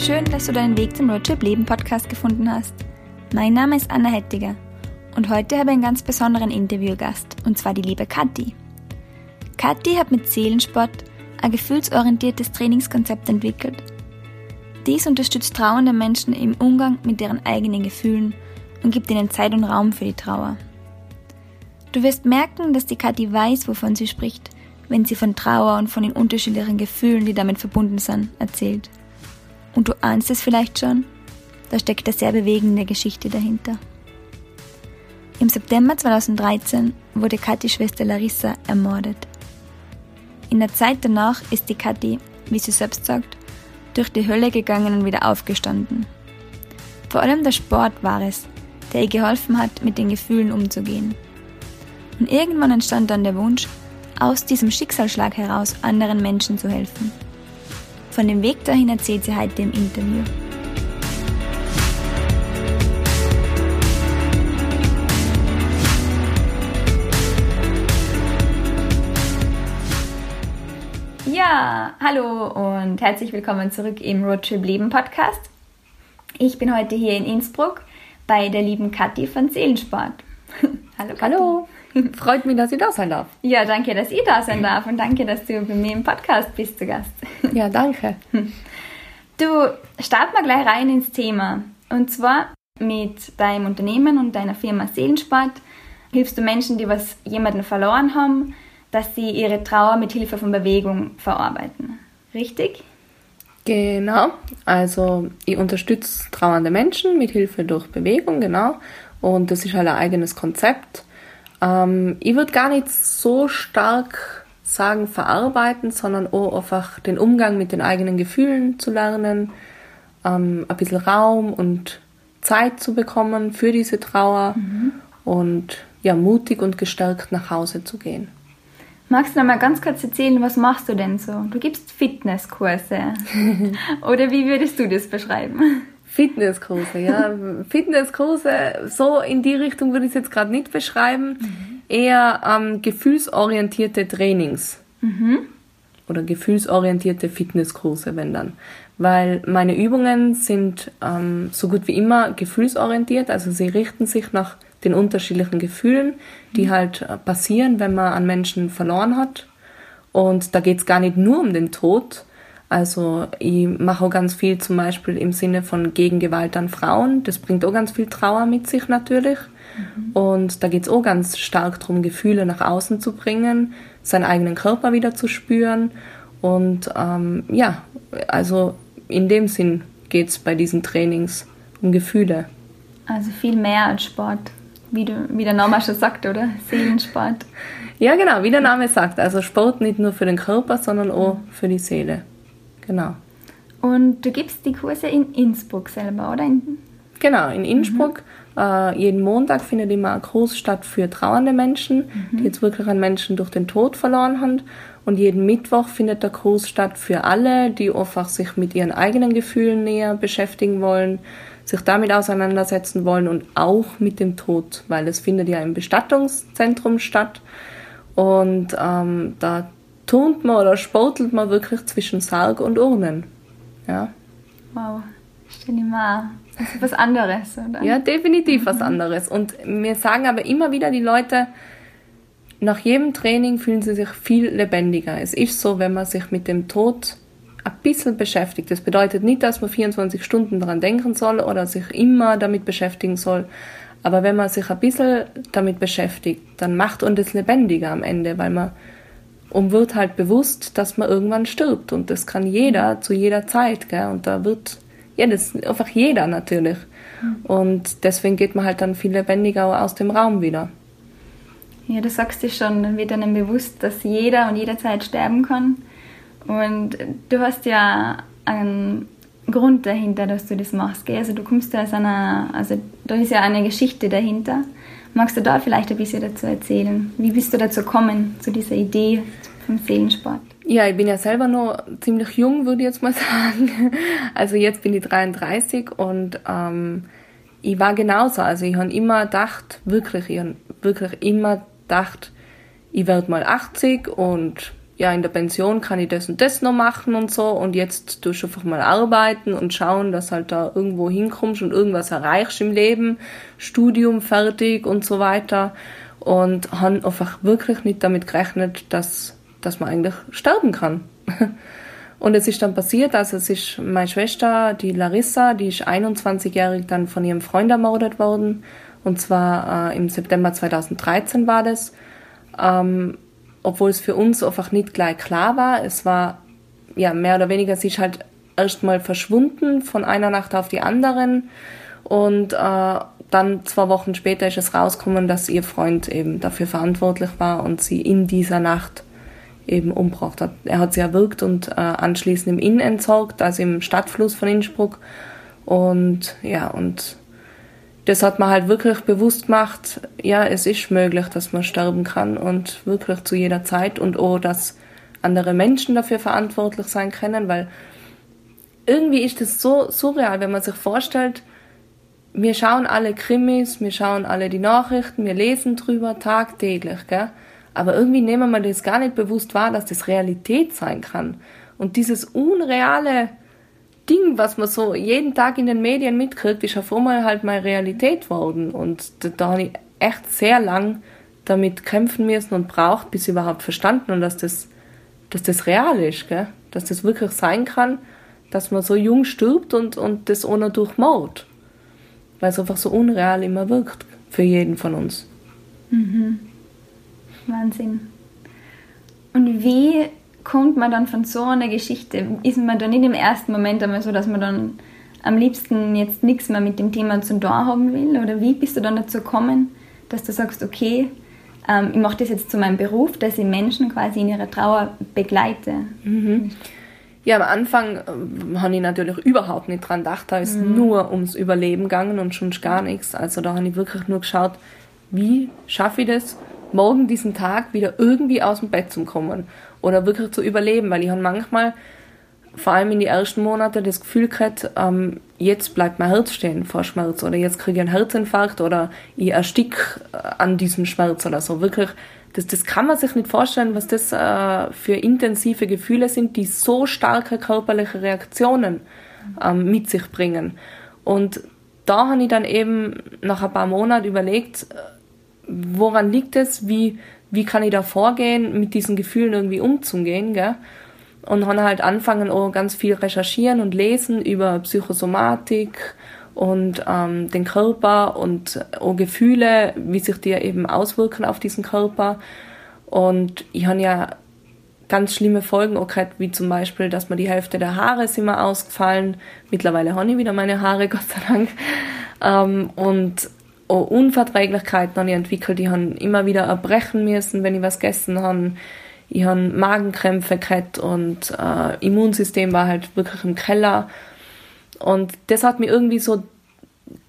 Schön, dass du deinen Weg zum Roadtrip Leben Podcast gefunden hast. Mein Name ist Anna Hettiger und heute habe ich einen ganz besonderen Interviewgast, und zwar die liebe Kathi. Kathi hat mit Seelensport ein gefühlsorientiertes Trainingskonzept entwickelt. Dies unterstützt trauernde Menschen im Umgang mit ihren eigenen Gefühlen und gibt ihnen Zeit und Raum für die Trauer. Du wirst merken, dass die Kathi weiß, wovon sie spricht, wenn sie von Trauer und von den unterschiedlichen Gefühlen, die damit verbunden sind, erzählt. Und du ahnst es vielleicht schon, da steckt eine sehr bewegende Geschichte dahinter. Im September 2013 wurde Kathis Schwester Larissa ermordet. In der Zeit danach ist die Kathi, wie sie selbst sagt, durch die Hölle gegangen und wieder aufgestanden. Vor allem der Sport war es, der ihr geholfen hat, mit den Gefühlen umzugehen. Und irgendwann entstand dann der Wunsch, aus diesem Schicksalsschlag heraus anderen Menschen zu helfen. Von dem Weg dahin erzählt sie heute im Interview. Ja, hallo und herzlich willkommen zurück im Roadtrip Leben Podcast. Ich bin heute hier in Innsbruck bei der lieben Kathi von Seelensport. hallo Kathi. Hallo. Freut mich, dass ich da sein darf. Ja, danke, dass ich da sein darf und danke, dass du bei mir im Podcast bist zu Gast. Ja, danke. Du, starten wir gleich rein ins Thema. Und zwar mit deinem Unternehmen und deiner Firma Seelensport hilfst du Menschen, die was jemanden verloren haben, dass sie ihre Trauer mit Hilfe von Bewegung verarbeiten. Richtig? Genau. Also ich unterstütze trauernde Menschen mit Hilfe durch Bewegung, genau. Und das ist halt ein eigenes Konzept. Ähm, ich würde gar nicht so stark sagen verarbeiten, sondern auch einfach den Umgang mit den eigenen Gefühlen zu lernen, ähm, ein bisschen Raum und Zeit zu bekommen für diese Trauer mhm. und ja, mutig und gestärkt nach Hause zu gehen. Magst du noch mal ganz kurz erzählen, was machst du denn so? Du gibst Fitnesskurse. Oder wie würdest du das beschreiben? Fitnesskurse, ja. Fitnesskurse, so in die Richtung würde ich es jetzt gerade nicht beschreiben. Mhm. Eher ähm, gefühlsorientierte Trainings. Mhm. Oder gefühlsorientierte Fitnesskurse, wenn dann. Weil meine Übungen sind ähm, so gut wie immer gefühlsorientiert, also sie richten sich nach den unterschiedlichen Gefühlen, die mhm. halt äh, passieren, wenn man an Menschen verloren hat. Und da geht es gar nicht nur um den Tod, also ich mache auch ganz viel zum Beispiel im Sinne von Gegengewalt an Frauen. Das bringt auch ganz viel Trauer mit sich natürlich. Mhm. Und da geht es auch ganz stark darum, Gefühle nach außen zu bringen, seinen eigenen Körper wieder zu spüren. Und ähm, ja, also in dem Sinn geht es bei diesen Trainings um Gefühle. Also viel mehr als Sport, wie, du, wie der Name schon sagt, oder? Seelensport. Ja, genau, wie der Name sagt. Also Sport nicht nur für den Körper, sondern auch für die Seele. Genau. Und du gibst die Kurse in Innsbruck selber, oder? In genau, in Innsbruck. Mhm. Äh, jeden Montag findet immer ein Kurs statt für trauernde Menschen, mhm. die jetzt wirklich einen Menschen durch den Tod verloren haben. Und jeden Mittwoch findet der Kurs statt für alle, die einfach sich mit ihren eigenen Gefühlen näher beschäftigen wollen, sich damit auseinandersetzen wollen und auch mit dem Tod, weil es findet ja im Bestattungszentrum statt. Und ähm, da turnt man oder sportelt man wirklich zwischen Sarg und Urnen. Ja. Wow, stell dir mal das ist was anderes, oder? Ja, definitiv was anderes. Und mir sagen aber immer wieder die Leute, nach jedem Training fühlen sie sich viel lebendiger. Es ist so, wenn man sich mit dem Tod ein bisschen beschäftigt. Das bedeutet nicht, dass man 24 Stunden daran denken soll oder sich immer damit beschäftigen soll. Aber wenn man sich ein bisschen damit beschäftigt, dann macht uns das lebendiger am Ende, weil man und wird halt bewusst, dass man irgendwann stirbt. Und das kann jeder zu jeder Zeit. Gell? Und da wird, ja, das einfach jeder natürlich. Und deswegen geht man halt dann viel lebendiger aus dem Raum wieder. Ja, du sagst es schon, dann wird einem bewusst, dass jeder und jederzeit sterben kann. Und du hast ja einen Grund dahinter, dass du das machst. Gell? Also du kommst ja aus einer, also da ist ja eine Geschichte dahinter. Magst du da vielleicht ein bisschen dazu erzählen? Wie bist du dazu gekommen, zu dieser Idee vom Seelensport? Ja, ich bin ja selber noch ziemlich jung, würde ich jetzt mal sagen. Also jetzt bin ich 33 und ähm, ich war genauso. Also ich habe immer gedacht, wirklich, ich habe wirklich immer gedacht, ich werde mal 80 und ja, in der Pension kann ich das und das noch machen und so und jetzt tust du einfach mal arbeiten und schauen, dass halt da irgendwo hinkommst und irgendwas erreichst im Leben, Studium fertig und so weiter und haben einfach wirklich nicht damit gerechnet, dass, dass man eigentlich sterben kann. Und es ist dann passiert, also es ist meine Schwester, die Larissa, die ist 21-jährig dann von ihrem Freund ermordet worden. Und zwar äh, im September 2013 war das. Ähm, obwohl es für uns einfach nicht gleich klar war. Es war ja mehr oder weniger, sie ist halt erstmal verschwunden von einer Nacht auf die anderen und äh, dann zwei Wochen später ist es rausgekommen, dass ihr Freund eben dafür verantwortlich war und sie in dieser Nacht eben umgebracht hat. Er hat sie erwürgt und äh, anschließend im Inn entsorgt, also im Stadtfluss von Innsbruck. Und ja, und das hat man halt wirklich bewusst gemacht, ja, es ist möglich, dass man sterben kann und wirklich zu jeder Zeit und auch, dass andere Menschen dafür verantwortlich sein können, weil irgendwie ist das so surreal, wenn man sich vorstellt, wir schauen alle Krimis, wir schauen alle die Nachrichten, wir lesen drüber tagtäglich, gell? Aber irgendwie nehmen wir das gar nicht bewusst wahr, dass das Realität sein kann. Und dieses unreale Ding, was man so jeden Tag in den Medien mitkriegt, ist auf einmal halt mal Realität worden. Und da, da habe ich echt sehr lang damit kämpfen müssen und braucht, bis ich überhaupt verstanden und dass das, dass das real ist, gell? dass das wirklich sein kann, dass man so jung stirbt und, und das ohne durch. Weil es einfach so unreal immer wirkt für jeden von uns. Mhm. Wahnsinn. Und wie kommt man dann von so einer Geschichte? Ist man dann nicht im ersten Moment einmal so, dass man dann am liebsten jetzt nichts mehr mit dem Thema zu tun haben will? Oder wie bist du dann dazu gekommen, dass du sagst, okay, ähm, ich mache das jetzt zu meinem Beruf, dass ich Menschen quasi in ihrer Trauer begleite? Mhm. Ja, am Anfang äh, habe ich natürlich überhaupt nicht dran gedacht. Da ist mhm. nur ums Überleben gegangen und schon gar nichts. Also da habe ich wirklich nur geschaut, wie schaffe ich das, morgen diesen Tag wieder irgendwie aus dem Bett zu kommen oder wirklich zu überleben, weil ich habe manchmal, vor allem in die ersten Monate, das Gefühl gehabt, ähm, jetzt bleibt mein Herz stehen vor Schmerz oder jetzt kriege ich einen Herzinfarkt oder ich erstick äh, an diesem Schmerz oder so. Wirklich, das, das kann man sich nicht vorstellen, was das äh, für intensive Gefühle sind, die so starke körperliche Reaktionen ähm, mit sich bringen. Und da habe ich dann eben nach ein paar Monaten überlegt, woran liegt es, wie, wie kann ich da vorgehen, mit diesen Gefühlen irgendwie umzugehen, gell? Und habe halt angefangen, auch ganz viel recherchieren und lesen über Psychosomatik und ähm, den Körper und auch Gefühle, wie sich die eben auswirken auf diesen Körper. Und ich habe ja ganz schlimme Folgen auch gehabt, wie zum Beispiel, dass mir die Hälfte der Haare ist immer ausgefallen. Mittlerweile habe ich wieder meine Haare, Gott sei Dank. Ähm, und Unverträglichkeiten habe ich entwickelt. Ich habe immer wieder erbrechen müssen, wenn ich was gegessen habe. Ich habe Magenkrämpfe gehabt und äh, Immunsystem war halt wirklich im Keller. Und das hat mir irgendwie so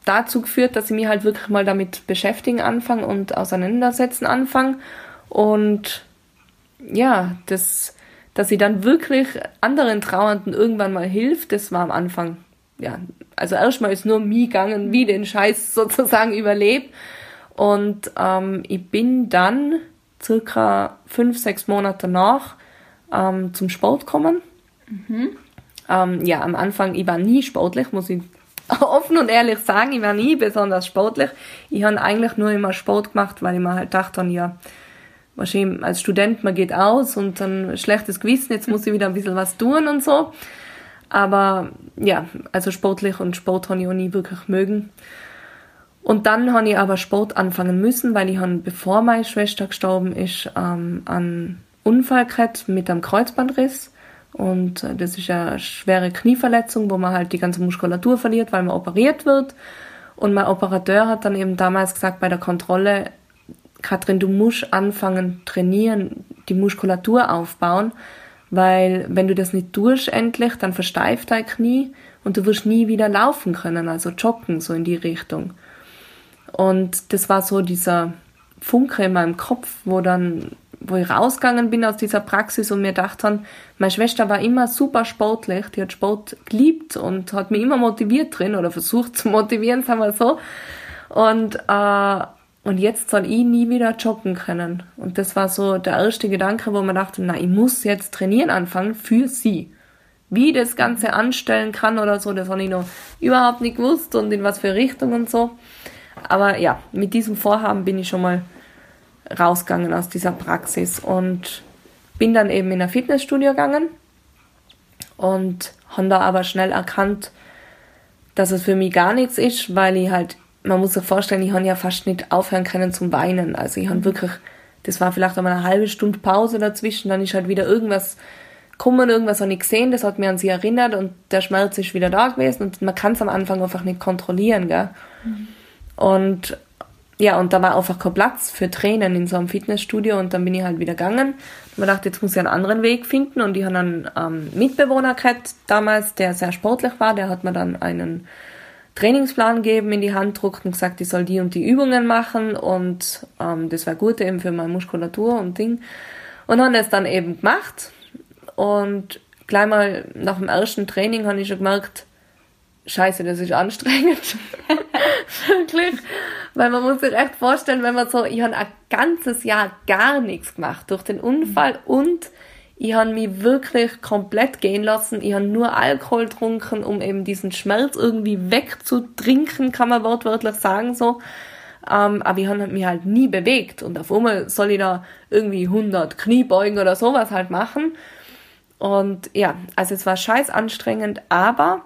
dazu geführt, dass ich mich halt wirklich mal damit beschäftigen anfange und auseinandersetzen anfange. Und ja, das, dass ich dann wirklich anderen Trauernden irgendwann mal hilft, das war am Anfang ja, also erstmal ist nur mir gegangen, wie den Scheiß sozusagen überlebt. Und ähm, ich bin dann circa fünf, sechs Monate nach ähm, zum Sport gekommen. Mhm. Ähm, ja, am Anfang, ich war nie sportlich, muss ich offen und ehrlich sagen, ich war nie besonders sportlich. Ich habe eigentlich nur immer Sport gemacht, weil ich mir halt dachte, ja, wahrscheinlich als Student, man geht aus und dann schlechtes Gewissen, jetzt muss ich wieder ein bisschen was tun und so. Aber ja, also sportlich und Sport habe ich auch nie wirklich mögen. Und dann habe ich aber Sport anfangen müssen, weil ich habe, bevor meine Schwester gestorben ist, ähm, einen Unfall gehabt mit einem Kreuzbandriss. Und äh, das ist eine schwere Knieverletzung, wo man halt die ganze Muskulatur verliert, weil man operiert wird. Und mein Operateur hat dann eben damals gesagt bei der Kontrolle, Katrin, du musst anfangen trainieren, die Muskulatur aufbauen, weil wenn du das nicht tust endlich, dann versteift dein Knie und du wirst nie wieder laufen können, also joggen, so in die Richtung. Und das war so dieser Funke in meinem Kopf, wo dann, wo ich rausgegangen bin aus dieser Praxis und mir dachte meine Schwester war immer super sportlich, die hat Sport geliebt und hat mich immer motiviert drin oder versucht zu motivieren, sagen wir so. Und äh, und jetzt soll ich nie wieder joggen können. Und das war so der erste Gedanke, wo man dachte, na, ich muss jetzt trainieren anfangen für sie. Wie das Ganze anstellen kann oder so, das habe ich noch überhaupt nicht gewusst und in was für Richtung und so. Aber ja, mit diesem Vorhaben bin ich schon mal rausgegangen aus dieser Praxis und bin dann eben in ein Fitnessstudio gegangen und habe da aber schnell erkannt, dass es für mich gar nichts ist, weil ich halt man muss sich vorstellen, ich habe ja fast nicht aufhören können zum Weinen. Also ich habe wirklich, das war vielleicht einmal eine halbe Stunde Pause dazwischen, dann ist halt wieder irgendwas gekommen, irgendwas habe ich gesehen, das hat mir an sie erinnert und der Schmerz ist wieder da gewesen und man kann es am Anfang einfach nicht kontrollieren, gell. Mhm. Und ja, und da war einfach kein Platz für Tränen in so einem Fitnessstudio und dann bin ich halt wieder gegangen. Und man dachte, jetzt muss ich einen anderen Weg finden und ich habe einen ähm, Mitbewohner gehabt damals, der sehr sportlich war, der hat mir dann einen Trainingsplan geben, in die Hand druckt und gesagt, ich soll die und die Übungen machen und ähm, das war gut eben für meine Muskulatur und Ding. Und haben das dann eben gemacht und gleich mal nach dem ersten Training habe ich schon gemerkt, scheiße, das ist anstrengend. Wirklich. Weil man muss sich echt vorstellen, wenn man so, ich habe ein ganzes Jahr gar nichts gemacht durch den Unfall und ich habe mich wirklich komplett gehen lassen. Ich habe nur Alkohol getrunken, um eben diesen Schmerz irgendwie wegzutrinken, kann man wortwörtlich sagen so. Ähm, aber ich habe mich halt nie bewegt. Und auf einmal soll ich da irgendwie 100 Kniebeugen oder sowas halt machen. Und ja, also es war scheiß anstrengend, aber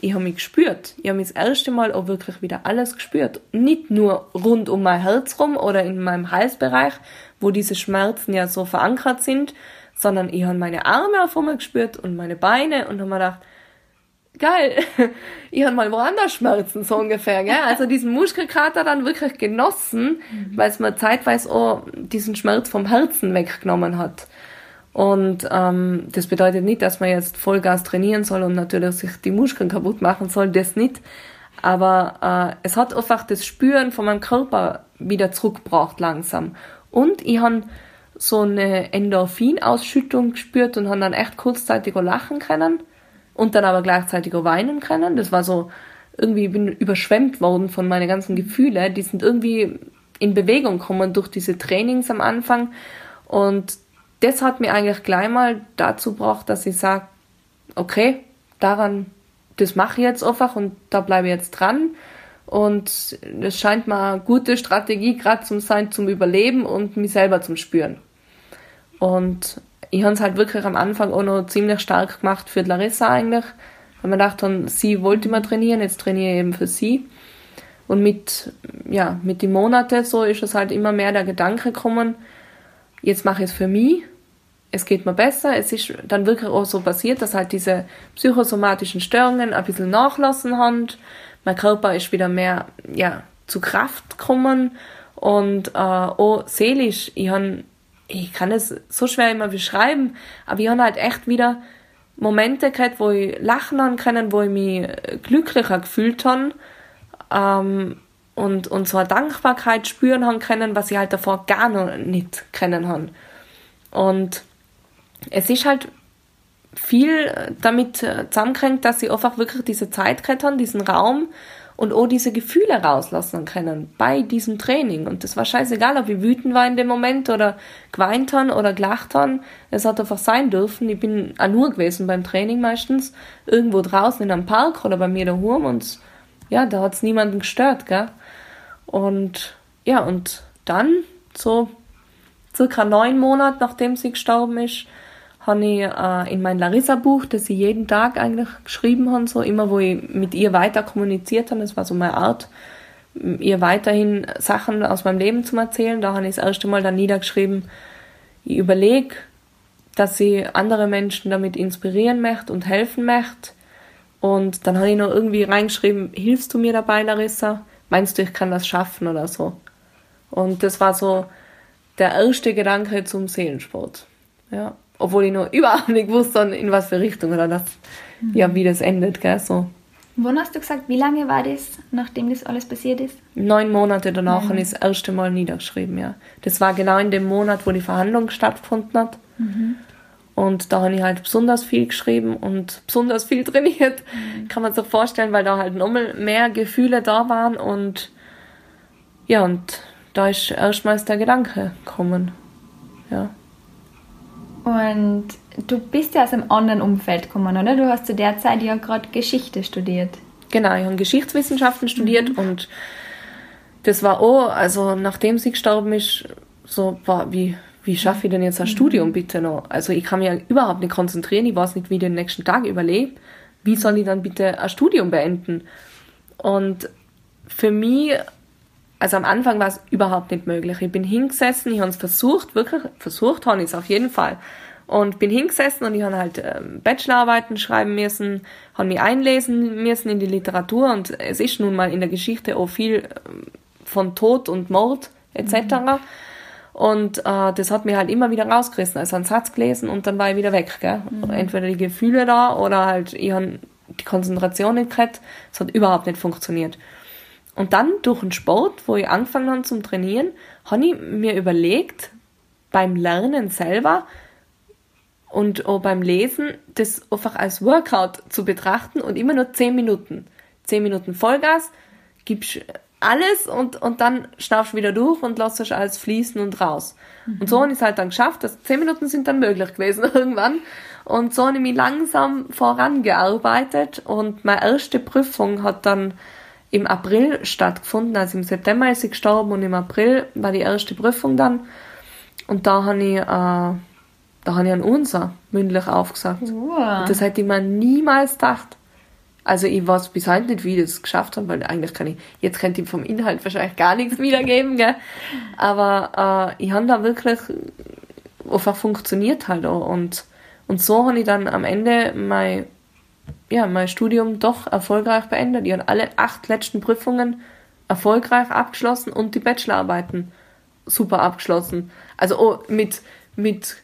ich habe mich gespürt. Ich habe mich das erste Mal auch wirklich wieder alles gespürt. Nicht nur rund um mein Herz rum oder in meinem Halsbereich, wo diese Schmerzen ja so verankert sind, sondern ich habe meine Arme auf einmal gespürt und meine Beine und habe mir gedacht, geil, ich habe mal woanders Schmerzen, so ungefähr, gell? Also diesen Muskelkater dann wirklich genossen, mhm. weil es mir zeitweise auch diesen Schmerz vom Herzen weggenommen hat. Und ähm, das bedeutet nicht, dass man jetzt Vollgas trainieren soll und natürlich sich die Muskeln kaputt machen soll, das nicht. Aber äh, es hat einfach das Spüren von meinem Körper wieder zurückgebracht langsam. Und ich habe so eine Endorphinausschüttung gespürt und haben dann echt kurzzeitig auch lachen können und dann aber gleichzeitig auch weinen können. Das war so, irgendwie bin überschwemmt worden von meinen ganzen Gefühle. Die sind irgendwie in Bewegung gekommen durch diese Trainings am Anfang. Und das hat mir eigentlich gleich mal dazu gebracht, dass ich sage, okay, daran, das mache ich jetzt einfach und da bleibe ich jetzt dran. Und das scheint mir eine gute Strategie gerade zum sein, zum Überleben und mich selber zum Spüren. Und ich habe es halt wirklich am Anfang auch noch ziemlich stark gemacht für Larissa eigentlich, weil man dachte, sie wollte immer trainieren, jetzt trainiere ich eben für sie. Und mit, ja, mit den Monaten so ist es halt immer mehr der Gedanke gekommen, jetzt mache ich es für mich, es geht mir besser. Es ist dann wirklich auch so passiert, dass halt diese psychosomatischen Störungen ein bisschen nachlassen haben. Mein Körper ist wieder mehr, ja, zu Kraft gekommen und äh, auch seelisch. Ich habe ich kann es so schwer immer beschreiben, aber ich habe halt echt wieder Momente gehabt, wo ich lachen haben können, wo ich mich glücklicher gefühlt habe ähm, und, und so eine Dankbarkeit spüren haben können, was ich halt davor gar noch nicht kennen habe. Und es ist halt viel damit zusammengekränkt, dass ich einfach wirklich diese Zeit gehabt habe, diesen Raum, und auch diese Gefühle rauslassen können bei diesem Training. Und das war scheißegal, ob ich wütend war in dem Moment oder geweint haben oder gelacht haben. Es hat einfach sein dürfen. Ich bin auch nur gewesen beim Training meistens, irgendwo draußen in einem Park oder bei mir daheim und ja, da hat es niemanden gestört, gell? Und ja, und dann, so circa neun Monate nachdem sie gestorben ist, habe ich äh, in mein Larissa-Buch, das ich jeden Tag eigentlich geschrieben habe, so immer, wo ich mit ihr weiter kommuniziert habe, das war so meine Art, ihr weiterhin Sachen aus meinem Leben zu erzählen. Da habe ich das erste Mal dann niedergeschrieben, ich überlege, dass ich andere Menschen damit inspirieren möchte und helfen möchte. Und dann habe ich noch irgendwie reingeschrieben, hilfst du mir dabei, Larissa? Meinst du, ich kann das schaffen oder so? Und das war so der erste Gedanke zum Seelensport. Ja obwohl ich noch überhaupt nicht wusste, in was für Richtung oder das, mhm. ja, wie das endet, gell, so. Wann hast du gesagt, wie lange war das, nachdem das alles passiert ist? Neun Monate danach mhm. habe ich das erste Mal niedergeschrieben, ja. Das war genau in dem Monat, wo die Verhandlung stattgefunden hat. Mhm. Und da habe ich halt besonders viel geschrieben und besonders viel trainiert. Mhm. Kann man sich vorstellen, weil da halt nochmal mehr Gefühle da waren und ja, und da ist erstmals der Gedanke gekommen. Ja. Und du bist ja aus einem anderen Umfeld gekommen, oder? Du hast zu der Zeit ja gerade Geschichte studiert. Genau, ich habe Geschichtswissenschaften studiert mhm. und das war auch, also nachdem sie gestorben ist, so, war, wie, wie schaffe ich denn jetzt ein mhm. Studium bitte noch? Also ich kann mich ja überhaupt nicht konzentrieren, ich weiß nicht, wie ich den nächsten Tag überlebe. Wie soll ich dann bitte ein Studium beenden? Und für mich, also am Anfang war es überhaupt nicht möglich. Ich bin hingesessen, ich habe es versucht, wirklich versucht habe ich es auf jeden Fall. Und bin hingesessen und ich habe halt ähm, Bachelorarbeiten schreiben müssen, habe mich einlesen müssen in die Literatur und es ist nun mal in der Geschichte auch viel ähm, von Tod und Mord etc. Mhm. Und äh, das hat mir halt immer wieder rausgerissen. Also einen Satz gelesen und dann war ich wieder weg. Gell? Mhm. Entweder die Gefühle da oder halt ich habe die Konzentration nicht gehabt. Es hat überhaupt nicht funktioniert. Und dann durch den Sport, wo ich angefangen habe zum Trainieren, habe ich mir überlegt, beim Lernen selber, und auch beim Lesen das einfach als Workout zu betrachten und immer nur 10 Minuten. 10 Minuten Vollgas, gibst alles und, und dann schnaufst du wieder durch und lässt es alles fließen und raus. Mhm. Und so habe ich es halt dann geschafft, dass 10 Minuten sind dann möglich gewesen irgendwann. Und so habe ich mich langsam vorangearbeitet und meine erste Prüfung hat dann im April stattgefunden. Also im September ist sie gestorben und im April war die erste Prüfung dann. Und da habe ich äh, da habe ich einen Unser mündlich aufgesagt. Wow. das hätte ich mir niemals gedacht. Also ich weiß bis heute nicht, wie ich das geschafft habe, weil eigentlich kann ich, jetzt könnte ich vom Inhalt wahrscheinlich gar nichts wiedergeben, gell? aber äh, ich habe da wirklich einfach funktioniert halt auch. und und so habe ich dann am Ende mein, ja, mein Studium doch erfolgreich beendet. Ich habe alle acht letzten Prüfungen erfolgreich abgeschlossen und die Bachelorarbeiten super abgeschlossen. Also oh, mit, mit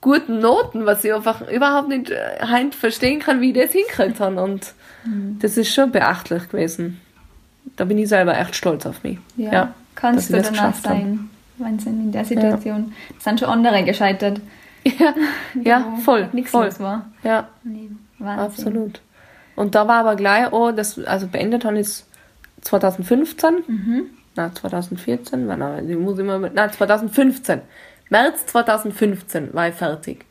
guten Noten, was ich einfach überhaupt nicht äh, verstehen kann, wie ich das hinkriegt habe. Und mhm. das ist schon beachtlich gewesen. Da bin ich selber echt stolz auf mich. Ja, ja kannst du danach sein, Wahnsinn in der Situation. Ja. Sind schon andere gescheitert. Ja, ja voll. Nichts voll. war. Ja, nee, absolut. Und da war aber gleich, oh, das, also beendet habe ich 2015. Mhm. Na, 2014, wann, ich muss immer, na, 2015. März 2015 war ich fertig.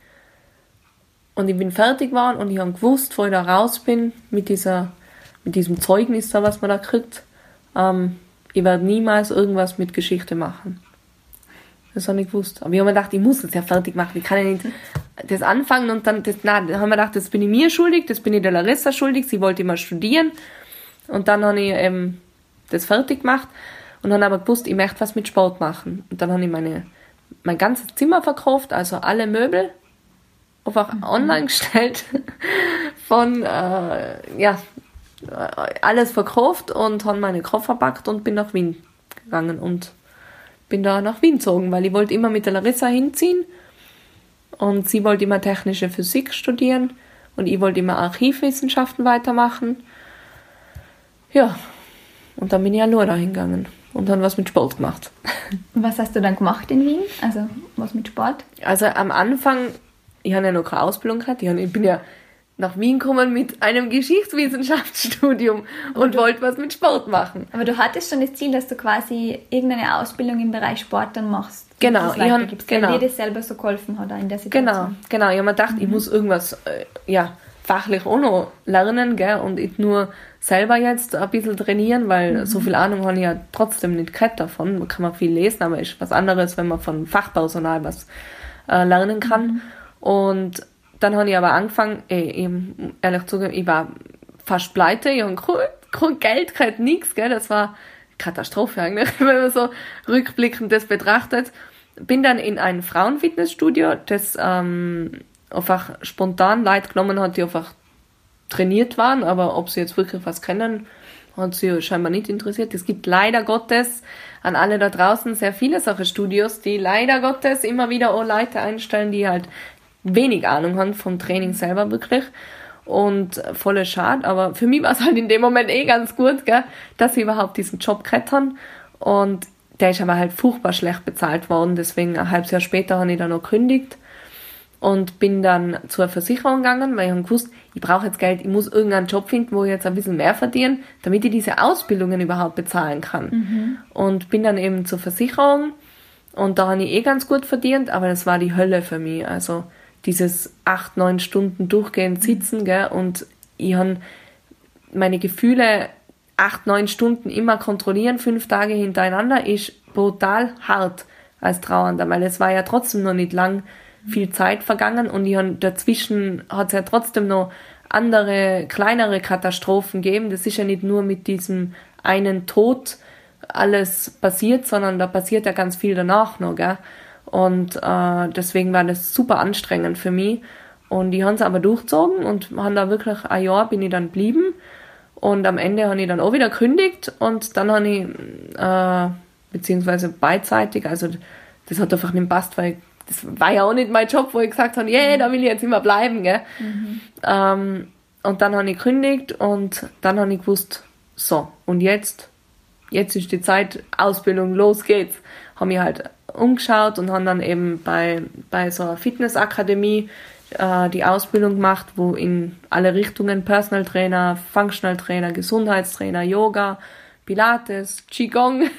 Und ich bin fertig geworden und ich habe gewusst, wo ich da raus bin mit, dieser, mit diesem Zeugnis da, was man da kriegt. Ähm, ich werde niemals irgendwas mit Geschichte machen. Das habe ich gewusst. Aber ich habe mir gedacht, ich muss das ja fertig machen. Ich kann ja nicht das anfangen und dann, das, nein, haben wir gedacht, das bin ich mir schuldig, das bin ich der Larissa schuldig, sie wollte immer studieren. Und dann habe ich ähm, das fertig gemacht und dann aber gewusst, ich möchte was mit Sport machen. Und dann habe ich meine mein ganzes Zimmer verkauft, also alle Möbel einfach mhm. online gestellt von äh, ja alles verkauft und habe meine Koffer packt und bin nach Wien gegangen und bin da nach Wien gezogen, weil ich wollte immer mit der Larissa hinziehen und sie wollte immer technische Physik studieren und ich wollte immer Archivwissenschaften weitermachen. Ja, und dann bin ich ja nur dahin gegangen und dann was mit Sport gemacht. Was hast du dann gemacht in Wien? Also was mit Sport? Also am Anfang, ich habe ja noch keine Ausbildung gehabt, ich bin ja nach Wien gekommen mit einem Geschichtswissenschaftsstudium und du, wollte was mit Sport machen. Aber du hattest schon das Ziel, dass du quasi irgendeine Ausbildung im Bereich Sport dann machst. Genau, ich habe genau. dir das selber so geholfen hat in der Situation. Genau, genau. Ich habe mir gedacht, mhm. ich muss irgendwas, äh, ja, fachlich auch noch lernen, gell, und nicht nur selber jetzt ein bisschen trainieren, weil mhm. so viel Ahnung habe ich ja trotzdem nicht gehabt davon. Man kann man viel lesen, aber ist was anderes, wenn man von Fachpersonal was äh, lernen kann. Mhm. Und dann habe ich aber angefangen, eben, ehrlich zugeben, ich war fast pleite, ich habe kein Geld gehabt, nichts, gell, das war Katastrophe eigentlich, wenn man so rückblickend das betrachtet. Bin dann in ein Frauenfitnessstudio, das ähm, einfach spontan Leute genommen hat, die einfach trainiert waren, aber ob sie jetzt wirklich was können, hat sie scheinbar nicht interessiert. Es gibt leider Gottes an alle da draußen sehr viele solche Studios, die leider Gottes immer wieder auch Leute einstellen, die halt wenig Ahnung haben vom Training selber wirklich. Und volle Schade, aber für mich war es halt in dem Moment eh ganz gut, gell, dass sie überhaupt diesen Job krettern. Und der ist aber halt furchtbar schlecht bezahlt worden, deswegen ein halbes Jahr später habe ich dann noch gekündigt und bin dann zur Versicherung gegangen, weil ich habe gewusst, ich brauche jetzt Geld, ich muss irgendeinen Job finden, wo ich jetzt ein bisschen mehr verdiene, damit ich diese Ausbildungen überhaupt bezahlen kann. Mhm. Und bin dann eben zur Versicherung und da habe ich eh ganz gut verdient, aber das war die Hölle für mich. Also dieses acht, neun Stunden durchgehend sitzen, gell, und ich habe meine Gefühle acht, neun Stunden immer kontrollieren, fünf Tage hintereinander, ist brutal hart als Trauernder, weil es war ja trotzdem noch nicht lang viel Zeit vergangen und ich hab, dazwischen hat es ja trotzdem noch andere, kleinere Katastrophen gegeben. Das ist ja nicht nur mit diesem einen Tod alles passiert, sondern da passiert ja ganz viel danach noch, gell? Und äh, deswegen war das super anstrengend für mich. Und die haben es aber durchgezogen und haben da wirklich ein Jahr bin ich dann geblieben. Und am Ende habe ich dann auch wieder gekündigt und dann habe ich, äh, beziehungsweise beidseitig, also das hat einfach nicht passt, weil das war ja auch nicht mein Job, wo ich gesagt habe, yeah, da will ich jetzt immer bleiben, gell. Mhm. Ähm, und dann habe ich gekündigt und dann habe ich gewusst, so, und jetzt, jetzt ist die Zeit, Ausbildung, los geht's. Habe mich halt umgeschaut und habe dann eben bei, bei so einer Fitnessakademie äh, die Ausbildung gemacht, wo in alle Richtungen Personal Trainer, Functional Trainer, Gesundheitstrainer, Yoga, Pilates, Qigong,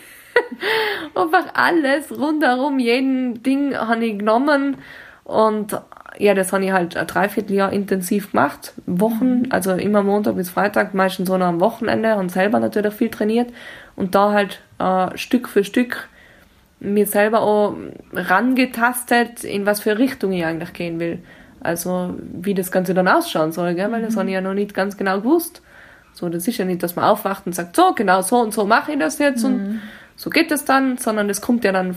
einfach alles rundherum, jeden Ding habe ich genommen und ja, das habe ich halt ein Dreivierteljahr intensiv gemacht, Wochen, mhm. also immer Montag bis Freitag, meistens so noch am Wochenende und selber natürlich viel trainiert und da halt äh, Stück für Stück mir selber auch rangetastet, in was für Richtung ich eigentlich gehen will. Also wie das Ganze dann ausschauen soll, gell? weil das mhm. habe ich ja noch nicht ganz genau gewusst. So, das ist ja nicht, dass man aufwacht und sagt, so, genau so und so mache ich das jetzt mhm. und so geht es dann, sondern das kommt ja dann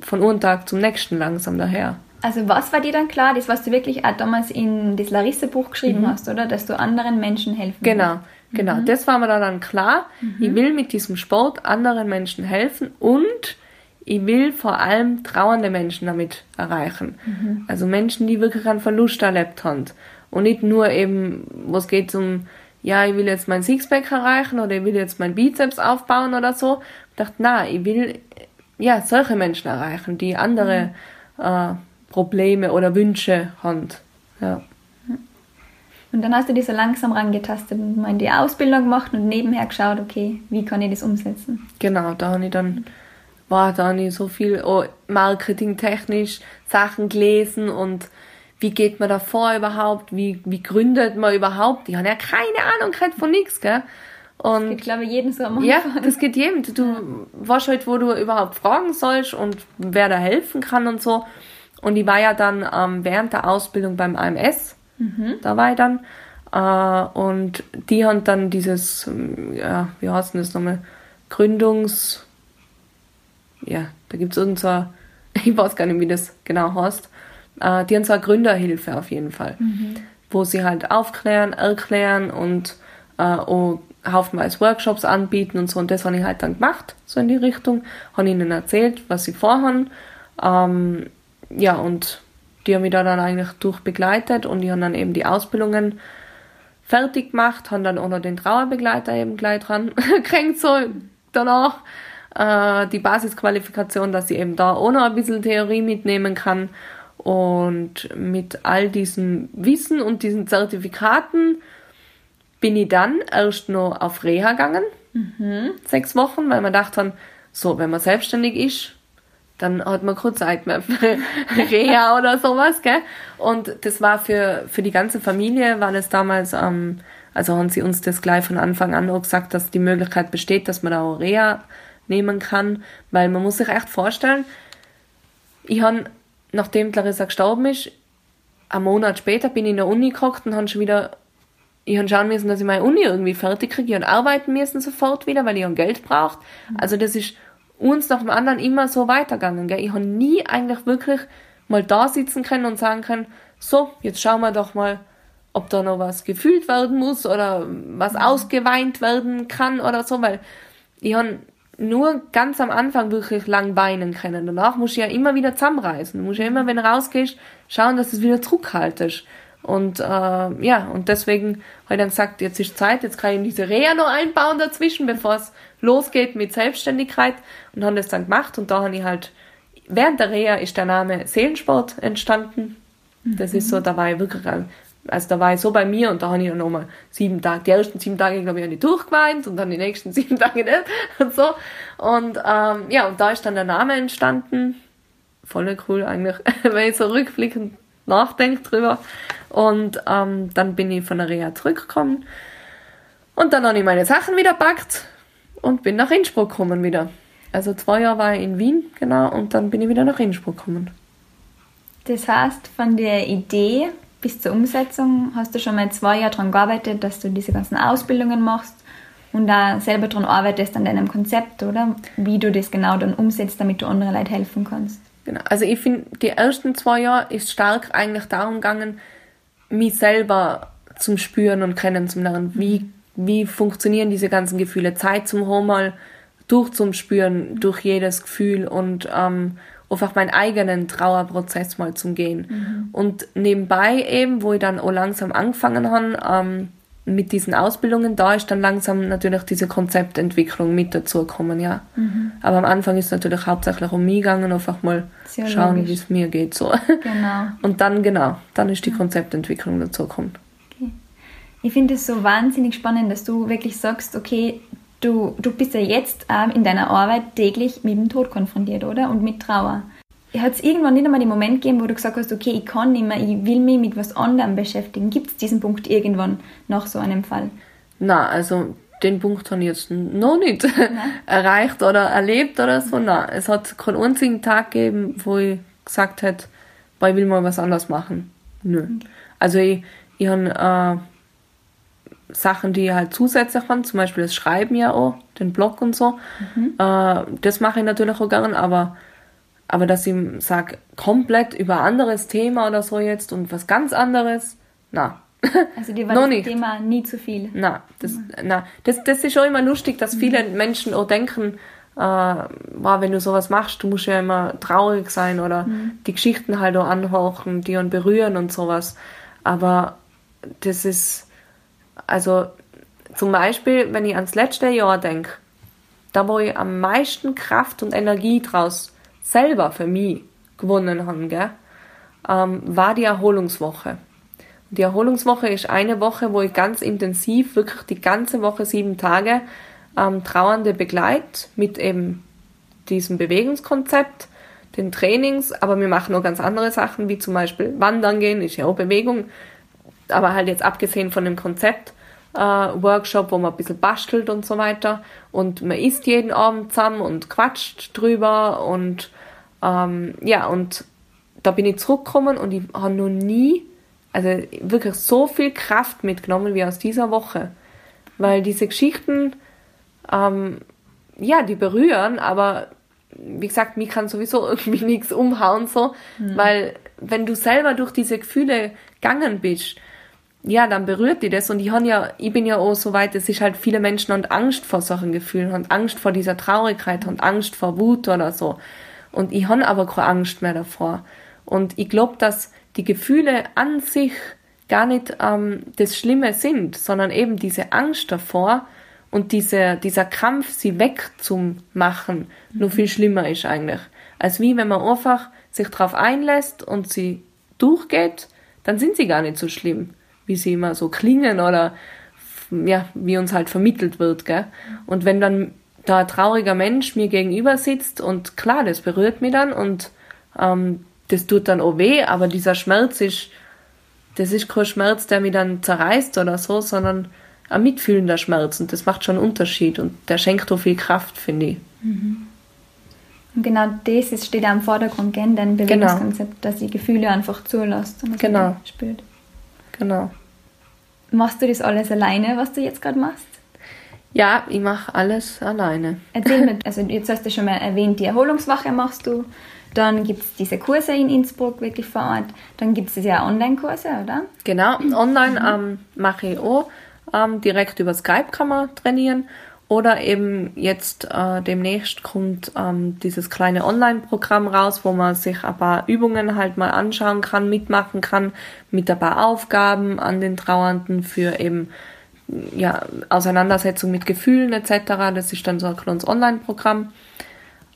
von einem Tag zum nächsten langsam daher. Also was war dir dann klar, das was du wirklich auch damals in das Larisse-Buch geschrieben mhm. hast, oder? Dass du anderen Menschen helfen willst. Genau, genau. Mhm. Das war mir dann klar. Mhm. Ich will mit diesem Sport anderen Menschen helfen und ich will vor allem trauernde Menschen damit erreichen. Mhm. Also Menschen, die wirklich einen Verlust erlebt haben. Und nicht nur eben, was geht um, ja, ich will jetzt mein Sixpack erreichen oder ich will jetzt mein Bizeps aufbauen oder so. Ich dachte, na, ich will ja solche Menschen erreichen, die andere mhm. äh, Probleme oder Wünsche haben. Ja. Und dann hast du dich so langsam rangetastet und mal in die Ausbildung gemacht und nebenher geschaut, okay, wie kann ich das umsetzen? Genau, da habe ich dann war da nicht so viel oh, marketingtechnisch Sachen gelesen und wie geht man da vor überhaupt, wie, wie gründet man überhaupt. Die haben ja keine Ahnung von nichts, gell? Und das geht, glaube ich, jedem so am. Ja, das geht jedem. Du, du weißt halt, wo du überhaupt fragen sollst und wer da helfen kann und so. Und ich war ja dann ähm, während der Ausbildung beim AMS, mhm. da war ich dann. Äh, und die haben dann dieses, ja, wie heißt denn das nochmal? Gründungs, ja, da gibt es irgend so, ich weiß gar nicht, wie das genau heißt, äh, die haben so eine Gründerhilfe auf jeden Fall, mhm. wo sie halt aufklären, erklären und äh, auch haufenweise Workshops anbieten und so. Und das habe ich halt dann gemacht, so in die Richtung. Habe ihnen erzählt, was sie vorhaben. Ähm, ja, und die haben mich da dann eigentlich durchbegleitet und die haben dann eben die Ausbildungen fertig gemacht, haben dann auch noch den Trauerbegleiter eben gleich dran gekriegt, so danach äh, die Basisqualifikation, dass sie eben da auch noch ein bisschen Theorie mitnehmen kann. Und mit all diesem Wissen und diesen Zertifikaten bin ich dann erst noch auf Reha gegangen. Mhm. Sechs Wochen, weil man dachte so, wenn man selbstständig ist, dann hat man keine Zeit mehr für Reha oder sowas, gell? Und das war für, für die ganze Familie, war das damals, ähm, also haben sie uns das gleich von Anfang an auch gesagt, dass die Möglichkeit besteht, dass man da auch Reha nehmen kann, weil man muss sich echt vorstellen, ich habe, nachdem Clarissa gestorben ist, einen Monat später bin ich in der Uni gekocht und habe schon wieder, ich habe schauen müssen, dass ich meine Uni irgendwie fertig kriege, habe arbeiten müssen sofort wieder, weil ich ein Geld braucht. Mhm. Also das ist uns nach dem anderen immer so weitergegangen. Gell? Ich habe nie eigentlich wirklich mal da sitzen können und sagen können, so, jetzt schauen wir doch mal, ob da noch was gefühlt werden muss oder was mhm. ausgeweint werden kann oder so, weil ich habe nur ganz am Anfang wirklich lang weinen können. Danach musst du ja immer wieder zusammenreißen. Du musst ja immer, wenn du rausgehst, schauen, dass du es wieder zurückhaltest. Und äh, ja, und deswegen habe ich dann gesagt, jetzt ist Zeit, jetzt kann ich diese Reha noch einbauen dazwischen, bevor es losgeht mit Selbstständigkeit. Und haben das dann gemacht und da habe ich halt, während der Reha ist der Name Seelensport entstanden. Das ist so, da war ich wirklich, also da war ich so bei mir und da habe ich dann nochmal sieben Tage, die ersten sieben Tage, glaube ich, habe ich durchgeweint und dann die nächsten sieben Tage nicht und so. Und ähm, ja, und da ist dann der Name entstanden. Voll cool eigentlich, wenn ich so rückblickend nachdenke drüber. Und ähm, dann bin ich von der Reha zurückgekommen und dann habe ich meine Sachen wieder packt und bin nach Innsbruck gekommen wieder. Also zwei Jahre war ich in Wien, genau, und dann bin ich wieder nach Innsbruck gekommen. Das heißt, von der Idee bis zur Umsetzung hast du schon mal zwei Jahre daran gearbeitet, dass du diese ganzen Ausbildungen machst und da selber daran arbeitest an deinem Konzept, oder? Wie du das genau dann umsetzt, damit du anderen Leuten helfen kannst. Genau. Also ich finde, die ersten zwei Jahre ist stark eigentlich darum gegangen, mich selber zum Spüren und Kennen zu lernen. Wie, wie funktionieren diese ganzen Gefühle? Zeit zum Homal durchzuspüren durch jedes Gefühl und ähm, einfach meinen eigenen Trauerprozess mal zum Gehen. Mhm. Und nebenbei eben, wo ich dann auch langsam angefangen habe, ähm, mit diesen Ausbildungen, da ist dann langsam natürlich diese Konzeptentwicklung mit dazu gekommen, ja. Mhm. Aber am Anfang ist es natürlich hauptsächlich um mich gegangen, einfach mal Sehr schauen, wie es mir geht, so. Genau. Und dann, genau, dann ist die Konzeptentwicklung dazu gekommen. Okay. Ich finde es so wahnsinnig spannend, dass du wirklich sagst, okay, du, du bist ja jetzt äh, in deiner Arbeit täglich mit dem Tod konfrontiert, oder? Und mit Trauer. Hat es irgendwann nicht einmal den Moment gegeben, wo du gesagt hast, okay, ich kann nicht mehr, ich will mich mit was anderem beschäftigen? Gibt es diesen Punkt irgendwann nach so einem Fall? Na, also den Punkt habe ich jetzt noch nicht erreicht oder erlebt oder so. Nein, es hat keinen einzigen Tag gegeben, wo ich gesagt hätte, ich will mal was anderes machen. Nö. Okay. Also ich, ich habe äh, Sachen, die halt zusätzlich haben, zum Beispiel das Schreiben ja auch, den Blog und so. Mhm. Äh, das mache ich natürlich auch gern, aber, aber dass ich sage, komplett über anderes Thema oder so jetzt und was ganz anderes, na. Also dir war das nicht. Thema nie zu viel? Na, das, mhm. na, das, das ist auch immer lustig, dass viele mhm. Menschen auch denken, äh, wow, wenn du sowas machst, du musst ja immer traurig sein oder mhm. die Geschichten halt auch anhauchen, die und berühren und sowas. Aber das ist, also zum Beispiel, wenn ich ans letzte Jahr denke, da wo ich am meisten Kraft und Energie draus selber für mich gewonnen habe, gell, ähm, war die Erholungswoche. Und die Erholungswoche ist eine Woche, wo ich ganz intensiv, wirklich die ganze Woche, sieben Tage, ähm, Trauernde begleite mit eben diesem Bewegungskonzept, den Trainings, aber wir machen auch ganz andere Sachen, wie zum Beispiel Wandern gehen, ist ja auch Bewegung, aber halt jetzt abgesehen von dem Konzept, äh, Workshop, wo man ein bisschen bastelt und so weiter. Und man isst jeden Abend zusammen und quatscht drüber und ähm, ja, und da bin ich zurückgekommen und ich habe noch nie, also wirklich so viel Kraft mitgenommen wie aus dieser Woche. Weil diese Geschichten, ähm, ja, die berühren, aber wie gesagt, mich kann sowieso irgendwie nichts umhauen, so, mhm. weil wenn du selber durch diese Gefühle gegangen bist, ja, dann berührt die das. Und ich, han ja, ich bin ja auch so weit, es ist halt viele Menschen haben Angst vor solchen Gefühlen, haben Angst vor dieser Traurigkeit, haben Angst vor Wut oder so. Und ich han aber keine Angst mehr davor. Und ich glaube, dass die Gefühle an sich gar nicht ähm, das Schlimme sind, sondern eben diese Angst davor und diese, dieser Krampf, sie wegzumachen, mhm. nur viel schlimmer ist eigentlich. Als wie wenn man einfach sich darauf einlässt und sie durchgeht, dann sind sie gar nicht so schlimm wie sie immer so klingen oder ja, wie uns halt vermittelt wird, gell? Und wenn dann da ein trauriger Mensch mir gegenüber sitzt und klar, das berührt mich dann und ähm, das tut dann auch weh, aber dieser Schmerz ist, das ist kein Schmerz, der mich dann zerreißt oder so, sondern ein mitfühlender Schmerz und das macht schon einen Unterschied und der schenkt auch viel Kraft, finde ich. Mhm. Und genau das ist, steht auch im Vordergrund, gell, dein genau. Bewegungskonzept, genau. dass die Gefühle einfach zulässt und genau. spürt. Genau. Machst du das alles alleine, was du jetzt gerade machst? Ja, ich mache alles alleine. Erzähl mir, also jetzt hast du schon mal erwähnt, die Erholungswache machst du. Dann gibt es diese Kurse in Innsbruck wirklich vor Ort. Dann gibt es ja Online-Kurse, oder? Genau, online ähm, mache ich auch. Ähm, direkt über Skype kann man trainieren. Oder eben jetzt äh, demnächst kommt ähm, dieses kleine Online-Programm raus, wo man sich ein paar Übungen halt mal anschauen kann, mitmachen kann, mit ein paar Aufgaben an den Trauernden für eben ja, Auseinandersetzung mit Gefühlen etc. Das ist dann so ein kleines Online-Programm.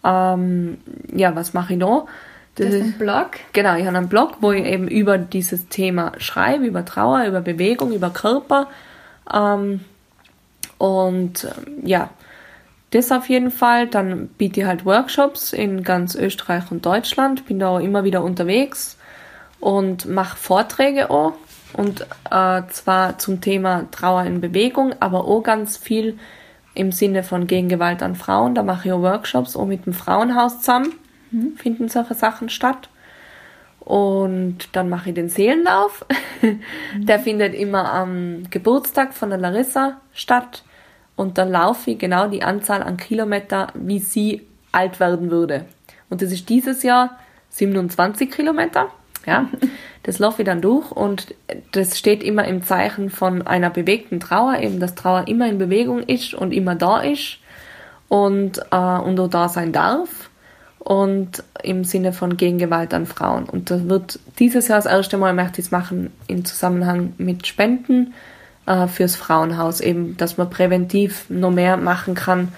Ähm, ja, was mache ich noch? Das ist ein Blog? Genau, ich habe einen Blog, wo ich eben über dieses Thema schreibe, über Trauer, über Bewegung, über Körper. Ähm, und ähm, ja, das auf jeden Fall. Dann biete ich halt Workshops in ganz Österreich und Deutschland. Bin da auch immer wieder unterwegs und mache Vorträge auch. Und äh, zwar zum Thema Trauer in Bewegung, aber auch ganz viel im Sinne von Gegengewalt an Frauen. Da mache ich auch Workshops auch mit dem Frauenhaus zusammen. Mhm. Finden solche Sachen statt. Und dann mache ich den Seelenlauf. Mhm. Der findet immer am Geburtstag von der Larissa statt und dann laufe ich genau die Anzahl an Kilometer, wie sie alt werden würde. Und das ist dieses Jahr 27 Kilometer. Ja, das laufe ich dann durch und das steht immer im Zeichen von einer bewegten Trauer, eben dass Trauer immer in Bewegung ist und immer da ist und, äh, und auch da sein darf und im Sinne von Gegengewalt an Frauen. Und das wird dieses Jahr das erste Mal möchte ich es machen im Zusammenhang mit Spenden äh, fürs Frauenhaus, eben, dass man präventiv noch mehr machen kann,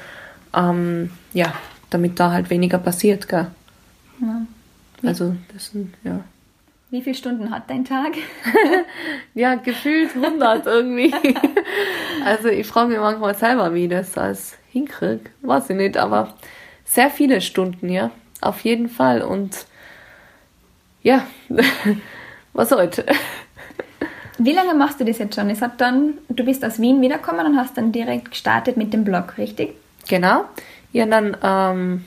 ähm, ja, damit da halt weniger passiert, gell? Ja. Also, das sind, ja. Wie viele Stunden hat dein Tag? ja, gefühlt 100 irgendwie. also, ich frage mich manchmal selber, wie ich das alles hinkriege. Weiß ich nicht, aber sehr viele Stunden, ja. Auf jeden Fall. Und ja, was heute? Wie lange machst du das jetzt schon? Es hat dann, du bist aus Wien wiedergekommen und hast dann direkt gestartet mit dem Blog, richtig? Genau. Habe dann ähm,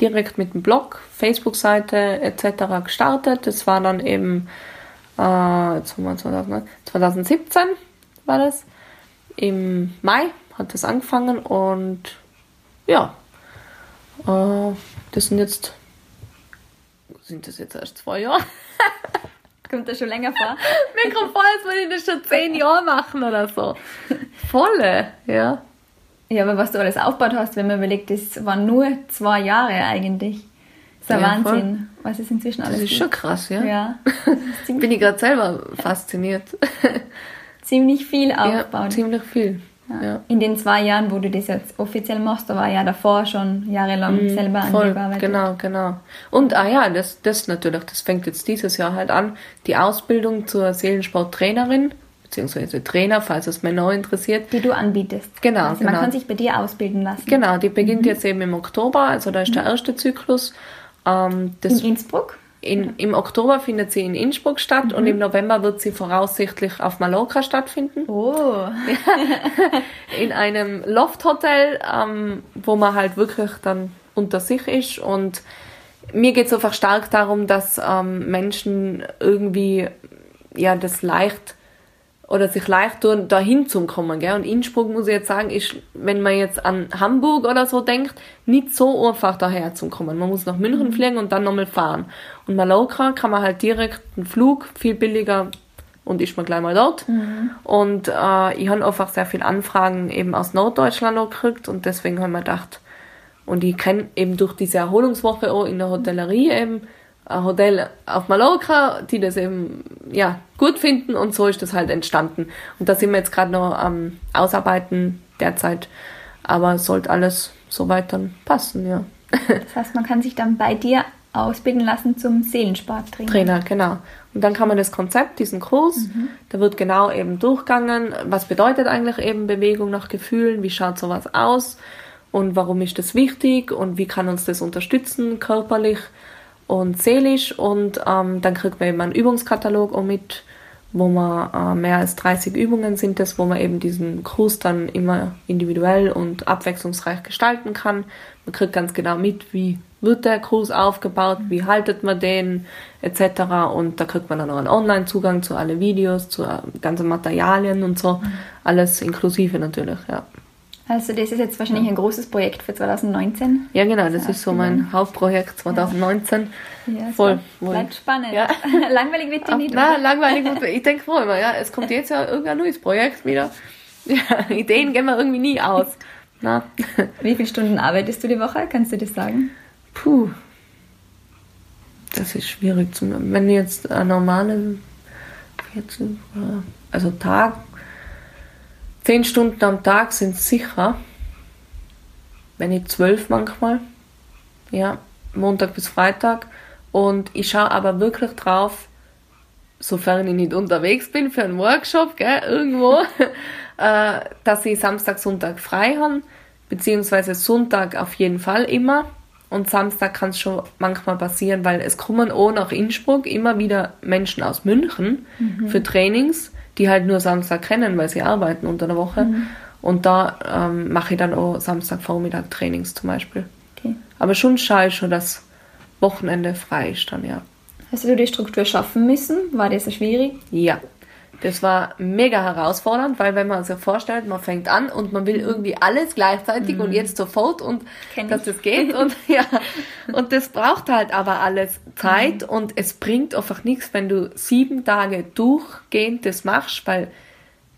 direkt mit dem Blog, Facebook-Seite etc. gestartet. Das war dann eben äh, 2017 war das. Im Mai hat das angefangen und ja, äh, das sind jetzt sind das jetzt erst zwei Jahre? Kommt das schon länger vor? Mir kommt vor, als würde ich das schon zehn Jahre machen oder so. Volle, ja. Ja, aber was du alles aufgebaut hast, wenn man überlegt, das waren nur zwei Jahre eigentlich. Das ist ein ja, Wahnsinn, voll. was ist inzwischen alles Das ist schon krass, ja. ja. Bin ich gerade selber fasziniert. ziemlich viel aufgebaut. Ja, ziemlich viel. Ja. In den zwei Jahren, wo du das jetzt offiziell machst, da war ja davor schon jahrelang mm, selber voll, angearbeitet. Genau, genau. Und ah ja, das, das natürlich, das fängt jetzt dieses Jahr halt an, die Ausbildung zur Seelensporttrainerin, beziehungsweise Trainer, falls es Männer interessiert. Die du anbietest. Genau. Also genau. man kann sich bei dir ausbilden lassen. Genau, die beginnt mhm. jetzt eben im Oktober, also da ist mhm. der erste Zyklus. Ähm, in Innsbruck? In, Im Oktober findet sie in Innsbruck statt mhm. und im November wird sie voraussichtlich auf Mallorca stattfinden. Oh. in einem Loft-Hotel, ähm, wo man halt wirklich dann unter sich ist. Und mir geht es einfach stark darum, dass ähm, Menschen irgendwie ja das leicht oder sich leicht tun, dahin zu kommen. Gell? Und Innsbruck, muss ich jetzt sagen, ist, wenn man jetzt an Hamburg oder so denkt, nicht so einfach daher zu kommen. Man muss nach München mhm. fliegen und dann nochmal fahren. Und Mallorca kann man halt direkt einen Flug, viel billiger und ist man gleich mal dort. Mhm. Und äh, ich habe einfach sehr viele Anfragen eben aus Norddeutschland auch gekriegt und deswegen habe ich mir gedacht, und ich kenne eben durch diese Erholungswoche auch in der Hotellerie eben, Hotel auf Mallorca, die das eben ja gut finden und so ist das halt entstanden. Und da sind wir jetzt gerade noch am Ausarbeiten derzeit, aber es sollte alles soweit dann passen, ja. Das heißt, man kann sich dann bei dir ausbilden lassen zum Seelensporttrainer. Trainer, genau. Und dann kann man das Konzept, diesen Kurs, mhm. da wird genau eben durchgegangen, was bedeutet eigentlich eben Bewegung nach Gefühlen, wie schaut sowas aus und warum ist das wichtig und wie kann uns das unterstützen körperlich und seelisch und ähm, dann kriegt man eben einen Übungskatalog auch mit, wo man äh, mehr als 30 Übungen sind das, wo man eben diesen Kurs dann immer individuell und abwechslungsreich gestalten kann. Man kriegt ganz genau mit, wie wird der Kurs aufgebaut, wie haltet man den etc. Und da kriegt man dann auch einen Online-Zugang zu allen Videos, zu äh, ganzen Materialien und so. Mhm. Alles inklusive natürlich, ja. Also das ist jetzt wahrscheinlich ein großes Projekt für 2019. Ja, genau, das ist so mein Hauptprojekt 2019. Ja, Voll. Bleibt spannend. Ja. langweilig wird dir nicht. Nein, langweilig wird Ich denke wohl immer, ja, es kommt jetzt ja irgendein neues Projekt wieder. Ja, Ideen gehen wir irgendwie nie aus. Na. Wie viele Stunden arbeitest du die Woche? Kannst du das sagen? Puh. Das ist schwierig zu Wenn jetzt eine normale, also Tag, Zehn Stunden am Tag sind sicher, wenn nicht zwölf manchmal, ja, Montag bis Freitag Und ich schaue aber wirklich drauf, sofern ich nicht unterwegs bin für einen Workshop, gell, irgendwo, äh, dass ich Samstag, Sonntag frei habe, beziehungsweise Sonntag auf jeden Fall immer. Und Samstag kann es schon manchmal passieren, weil es kommen auch nach Innsbruck immer wieder Menschen aus München mhm. für Trainings, die halt nur Samstag kennen, weil sie arbeiten unter der Woche. Mhm. Und da ähm, mache ich dann auch Samstagvormittag Trainings zum Beispiel. Okay. Aber schon schaue ich schon, dass Wochenende frei ist dann, ja. Hast du die Struktur schaffen müssen? War das so schwierig? Ja. Das war mega herausfordernd, weil wenn man sich vorstellt, man fängt an und man will irgendwie alles gleichzeitig mhm. und jetzt sofort und Kenn dass das geht und ja und das braucht halt aber alles Zeit mhm. und es bringt einfach nichts, wenn du sieben Tage durchgehend das machst, weil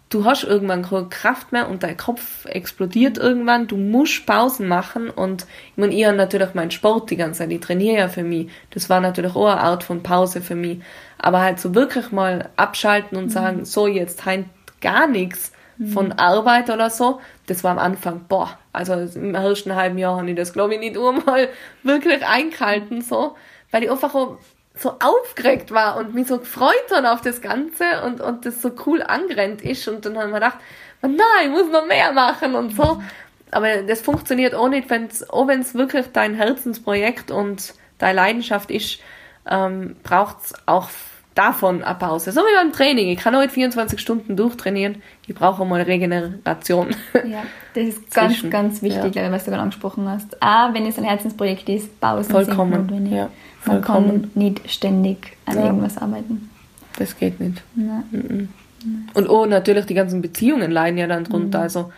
du hast irgendwann keine Kraft mehr und dein Kopf explodiert irgendwann. Du musst Pausen machen und ich meine, ich habe natürlich meinen Sport die ganze Zeit, ich trainiere ja für mich. Das war natürlich auch eine Art von Pause für mich. Aber halt so wirklich mal abschalten und mhm. sagen, so jetzt heint gar nichts mhm. von Arbeit oder so, das war am Anfang, boah, also im ersten halben Jahr habe ich das glaube ich nicht einmal wirklich eingehalten so, weil ich einfach auch so aufgeregt war und mich so gefreut hat auf das Ganze und, und das so cool angerannt ist. Und dann haben wir gedacht, nein, ich muss noch mehr machen und so. Aber das funktioniert auch nicht, wenn's, auch wenn es wirklich dein Herzensprojekt und deine Leidenschaft ist, ähm, braucht es auch davon eine Pause. So wie beim Training. Ich kann heute 24 Stunden durchtrainieren. Ich brauche mal Regeneration. Ja, das ist ganz, ganz wichtig, ja. was du gerade angesprochen hast. Ah, wenn es ein Herzensprojekt ist, Pausen Vollkommen, sind notwendig. Ja. Man kann nicht ständig an ja. irgendwas arbeiten. Das geht nicht. Mhm. Und oh, natürlich die ganzen Beziehungen leiden ja dann drunter. Mhm. Also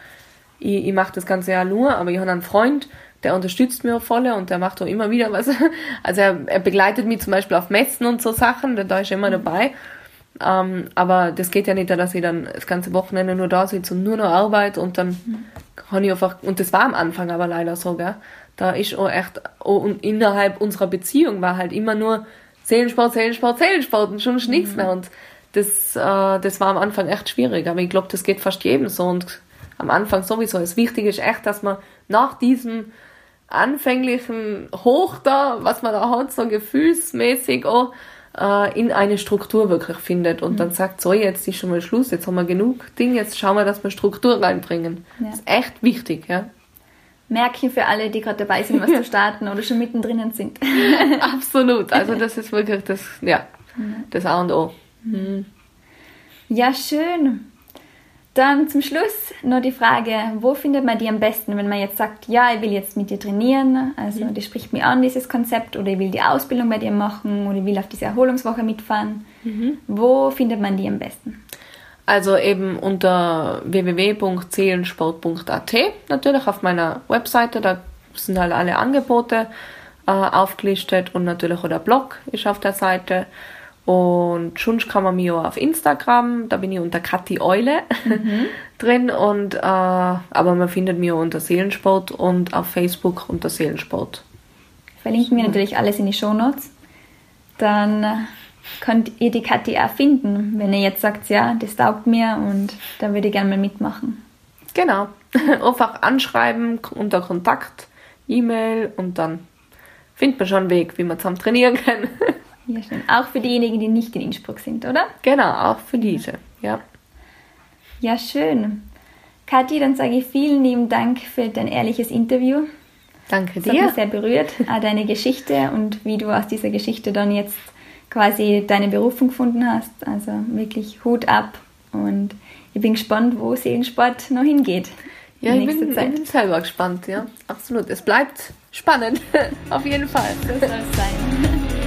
ich, ich mache das Ganze ja nur, aber ich habe einen Freund, der unterstützt mir voll und der macht auch immer wieder was. Also er, er begleitet mich zum Beispiel auf Messen und so Sachen, da ist er immer dabei. Ähm, aber das geht ja nicht, dass ich dann das ganze Wochenende nur da sitze und nur noch arbeite und dann mhm. kann ich einfach, und das war am Anfang aber leider so, gell? Da ist auch echt, auch innerhalb unserer Beziehung war halt immer nur Seelensport, Seelensport, Seelensport und schon mhm. nichts mehr. Und das, äh, das war am Anfang echt schwierig. Aber ich glaube, das geht fast jedem so. Und am Anfang sowieso. Das Wichtige ist echt, dass man nach diesem anfänglichen Hoch da, was man da hat, so gefühlsmäßig auch, äh, in eine Struktur wirklich findet und mhm. dann sagt, so, jetzt ist schon mal Schluss, jetzt haben wir genug Dinge, jetzt schauen wir, dass wir Struktur reinbringen. Ja. Das ist echt wichtig, ja. Märkchen für alle, die gerade dabei sind, was zu starten oder schon mittendrin sind. Absolut. Also das ist wirklich das, ja, das A und O. Mhm. Ja, schön. Dann zum Schluss noch die Frage, wo findet man die am besten, wenn man jetzt sagt, ja, ich will jetzt mit dir trainieren, also mhm. das spricht mir an, dieses Konzept, oder ich will die Ausbildung bei dir machen, oder ich will auf diese Erholungswoche mitfahren. Mhm. Wo findet man die am besten? Also eben unter www.seelensport.at natürlich auf meiner Webseite, da sind halt alle Angebote äh, aufgelistet und natürlich auch der Blog ist auf der Seite. Und schon kann man mich auch auf Instagram, da bin ich unter Kathi Eule mhm. drin. Und, äh, aber man findet mich auch unter Seelensport und auf Facebook unter Seelensport. Verlinken wir natürlich alles in die Show Notes. Dann könnt ihr die Kathi auch finden, wenn ihr jetzt sagt, ja, das taugt mir und da würde ich gerne mal mitmachen. Genau. Einfach anschreiben unter Kontakt, E-Mail und dann findet man schon einen Weg, wie man zusammen trainieren kann. ja, schön. Auch für diejenigen, die nicht in Innsbruck sind, oder? Genau, auch für diese, ja. Ja, schön. Kathi, dann sage ich vielen lieben Dank für dein ehrliches Interview. Danke dir. Das hat mich sehr berührt, auch deine Geschichte und wie du aus dieser Geschichte dann jetzt quasi deine Berufung gefunden hast. Also wirklich Hut ab und ich bin gespannt, wo Seelensport noch hingeht. Ja, ich bin, ich bin, selber gespannt, ja, absolut. Es bleibt spannend, auf jeden Fall. So soll es sein.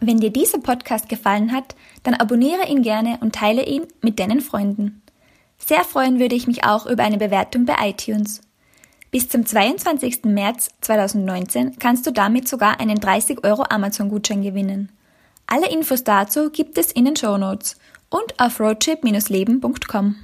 Wenn dir dieser Podcast gefallen hat, dann abonniere ihn gerne und teile ihn mit deinen Freunden. Sehr freuen würde ich mich auch über eine Bewertung bei iTunes. Bis zum 22. März 2019 kannst du damit sogar einen 30 Euro Amazon-Gutschein gewinnen. Alle Infos dazu gibt es in den Show Notes und auf roadtrip-leben.com.